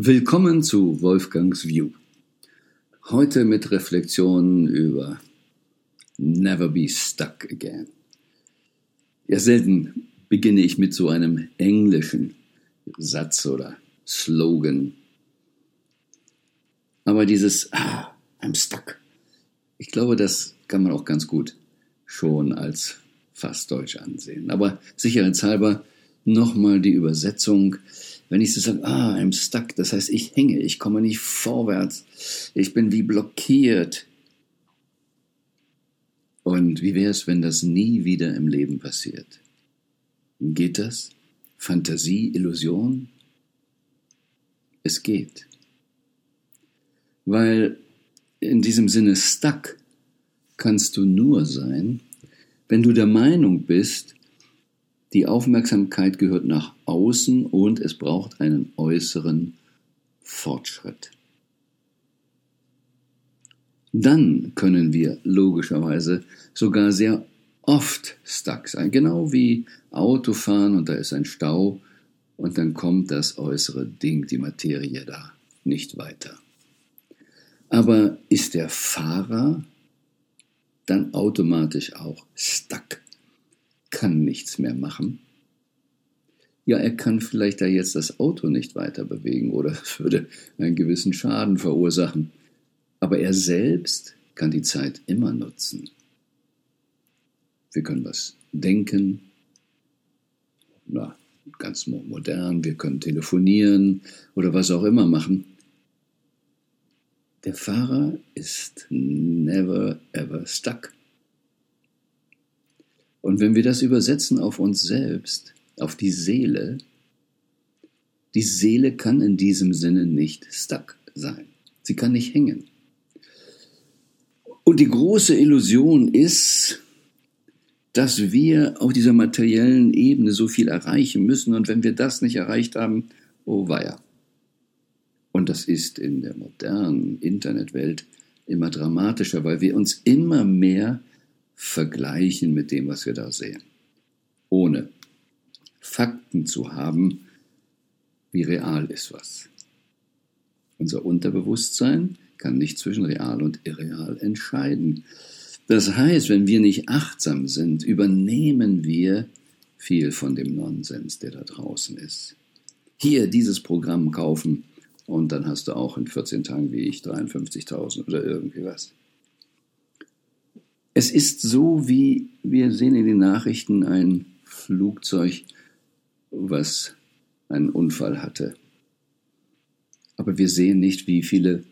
Willkommen zu Wolfgangs View. Heute mit Reflexionen über Never be stuck again. Ja, selten beginne ich mit so einem englischen Satz oder Slogan. Aber dieses ah, I'm stuck. Ich glaube, das kann man auch ganz gut schon als fast Deutsch ansehen. Aber sicherheitshalber nochmal die Übersetzung. Wenn ich so sage, ah, I'm stuck, das heißt, ich hänge, ich komme nicht vorwärts, ich bin wie blockiert. Und wie wäre es, wenn das nie wieder im Leben passiert? Geht das? Fantasie, Illusion? Es geht. Weil in diesem Sinne stuck kannst du nur sein, wenn du der Meinung bist, die Aufmerksamkeit gehört nach außen und es braucht einen äußeren Fortschritt. Dann können wir logischerweise sogar sehr oft stuck sein, genau wie Autofahren und da ist ein Stau und dann kommt das äußere Ding, die Materie da nicht weiter. Aber ist der Fahrer dann automatisch auch stuck? Kann nichts mehr machen. Ja, er kann vielleicht da jetzt das Auto nicht weiter bewegen oder würde einen gewissen Schaden verursachen. Aber er selbst kann die Zeit immer nutzen. Wir können was denken, na, ganz modern, wir können telefonieren oder was auch immer machen. Der Fahrer ist never ever stuck. Und wenn wir das übersetzen auf uns selbst, auf die Seele, die Seele kann in diesem Sinne nicht stuck sein. Sie kann nicht hängen. Und die große Illusion ist, dass wir auf dieser materiellen Ebene so viel erreichen müssen und wenn wir das nicht erreicht haben, oh weia. Und das ist in der modernen Internetwelt immer dramatischer, weil wir uns immer mehr vergleichen mit dem, was wir da sehen. Ohne Fakten zu haben, wie real ist was. Unser Unterbewusstsein kann nicht zwischen real und irreal entscheiden. Das heißt, wenn wir nicht achtsam sind, übernehmen wir viel von dem Nonsens, der da draußen ist. Hier dieses Programm kaufen und dann hast du auch in 14 Tagen wie ich 53.000 oder irgendwie was. Es ist so, wie wir sehen in den Nachrichten ein Flugzeug, was einen Unfall hatte. Aber wir sehen nicht, wie viele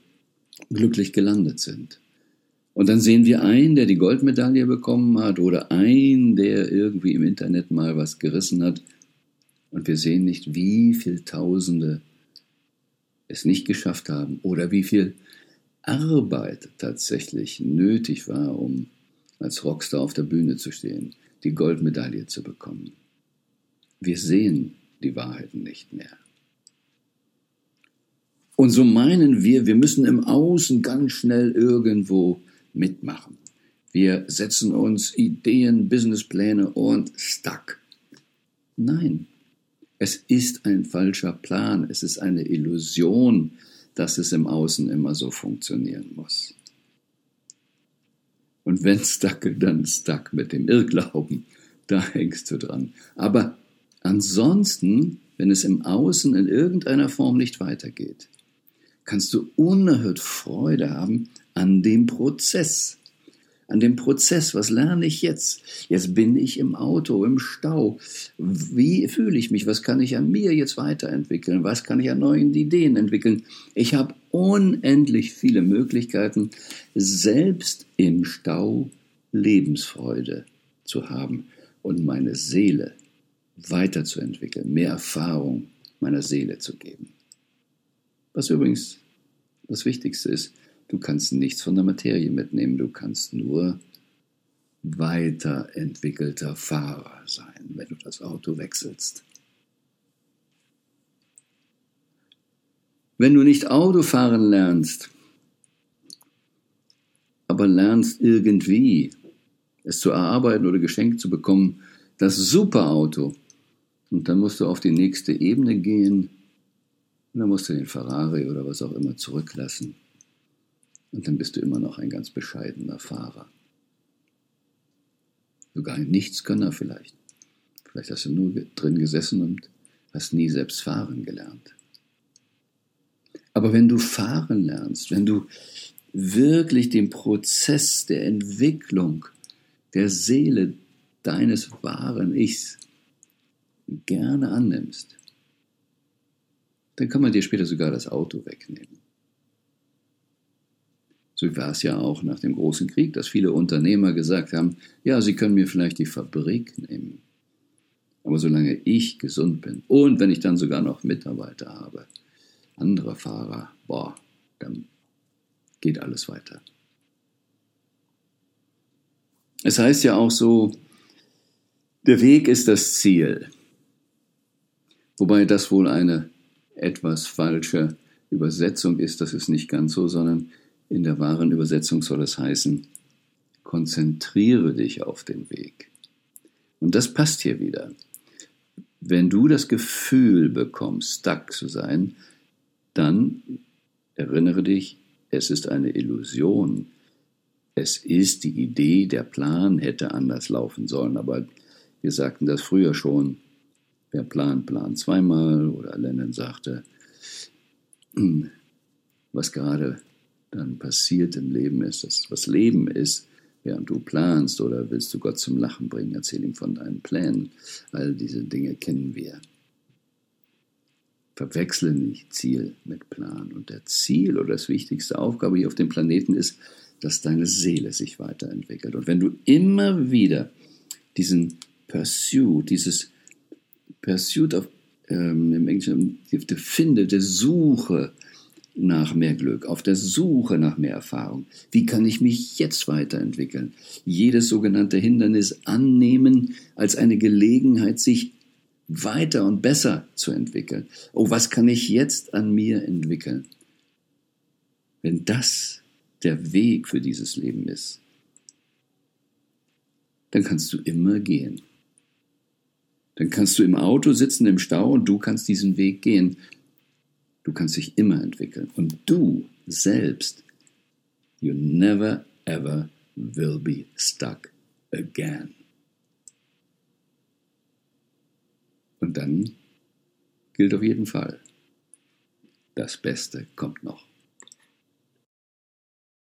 glücklich gelandet sind. Und dann sehen wir einen, der die Goldmedaille bekommen hat oder einen, der irgendwie im Internet mal was gerissen hat. Und wir sehen nicht, wie viele Tausende es nicht geschafft haben oder wie viel Arbeit tatsächlich nötig war, um als Rockstar auf der Bühne zu stehen, die Goldmedaille zu bekommen. Wir sehen die Wahrheiten nicht mehr. Und so meinen wir, wir müssen im Außen ganz schnell irgendwo mitmachen. Wir setzen uns Ideen, Businesspläne und stuck. Nein, es ist ein falscher Plan, es ist eine Illusion, dass es im Außen immer so funktionieren muss. Und wenn stuck, dann stuck mit dem Irrglauben. Da hängst du dran. Aber ansonsten, wenn es im Außen in irgendeiner Form nicht weitergeht, kannst du unerhört Freude haben an dem Prozess an dem Prozess. Was lerne ich jetzt? Jetzt bin ich im Auto, im Stau. Wie fühle ich mich? Was kann ich an mir jetzt weiterentwickeln? Was kann ich an neuen Ideen entwickeln? Ich habe unendlich viele Möglichkeiten, selbst im Stau Lebensfreude zu haben und meine Seele weiterzuentwickeln, mehr Erfahrung meiner Seele zu geben. Was übrigens das Wichtigste ist, Du kannst nichts von der Materie mitnehmen, du kannst nur weiterentwickelter Fahrer sein, wenn du das Auto wechselst. Wenn du nicht Autofahren lernst, aber lernst irgendwie es zu erarbeiten oder geschenkt zu bekommen, das Superauto, und dann musst du auf die nächste Ebene gehen, Und dann musst du den Ferrari oder was auch immer zurücklassen. Und dann bist du immer noch ein ganz bescheidener Fahrer. Sogar ein Nichtsgönner vielleicht. Vielleicht hast du nur drin gesessen und hast nie selbst fahren gelernt. Aber wenn du fahren lernst, wenn du wirklich den Prozess der Entwicklung der Seele deines wahren Ichs gerne annimmst, dann kann man dir später sogar das Auto wegnehmen. So war es ja auch nach dem großen Krieg, dass viele Unternehmer gesagt haben, ja, sie können mir vielleicht die Fabrik nehmen. Aber solange ich gesund bin und wenn ich dann sogar noch Mitarbeiter habe, andere Fahrer, boah, dann geht alles weiter. Es heißt ja auch so, der Weg ist das Ziel. Wobei das wohl eine etwas falsche Übersetzung ist, das ist nicht ganz so, sondern in der wahren Übersetzung soll es heißen, konzentriere dich auf den Weg. Und das passt hier wieder. Wenn du das Gefühl bekommst, stuck zu sein, dann erinnere dich, es ist eine Illusion. Es ist die Idee, der Plan hätte anders laufen sollen, aber wir sagten das früher schon. Wer plant, plant zweimal. Oder Lennon sagte, was gerade dann passiert im Leben ist, dass was Leben ist, während du planst oder willst du Gott zum Lachen bringen, erzähl ihm von deinen Plänen. All diese Dinge kennen wir. Verwechsle nicht Ziel mit Plan. Und der Ziel oder das wichtigste Aufgabe hier auf dem Planeten ist, dass deine Seele sich weiterentwickelt. Und wenn du immer wieder diesen Pursuit, dieses Pursuit of, ähm, im Englischen, die Finde, der Suche nach mehr Glück, auf der Suche nach mehr Erfahrung. Wie kann ich mich jetzt weiterentwickeln? Jedes sogenannte Hindernis annehmen als eine Gelegenheit, sich weiter und besser zu entwickeln. Oh, was kann ich jetzt an mir entwickeln? Wenn das der Weg für dieses Leben ist, dann kannst du immer gehen. Dann kannst du im Auto sitzen im Stau und du kannst diesen Weg gehen. Du kannst dich immer entwickeln. Und du selbst, you never ever will be stuck again. Und dann gilt auf jeden Fall, das Beste kommt noch.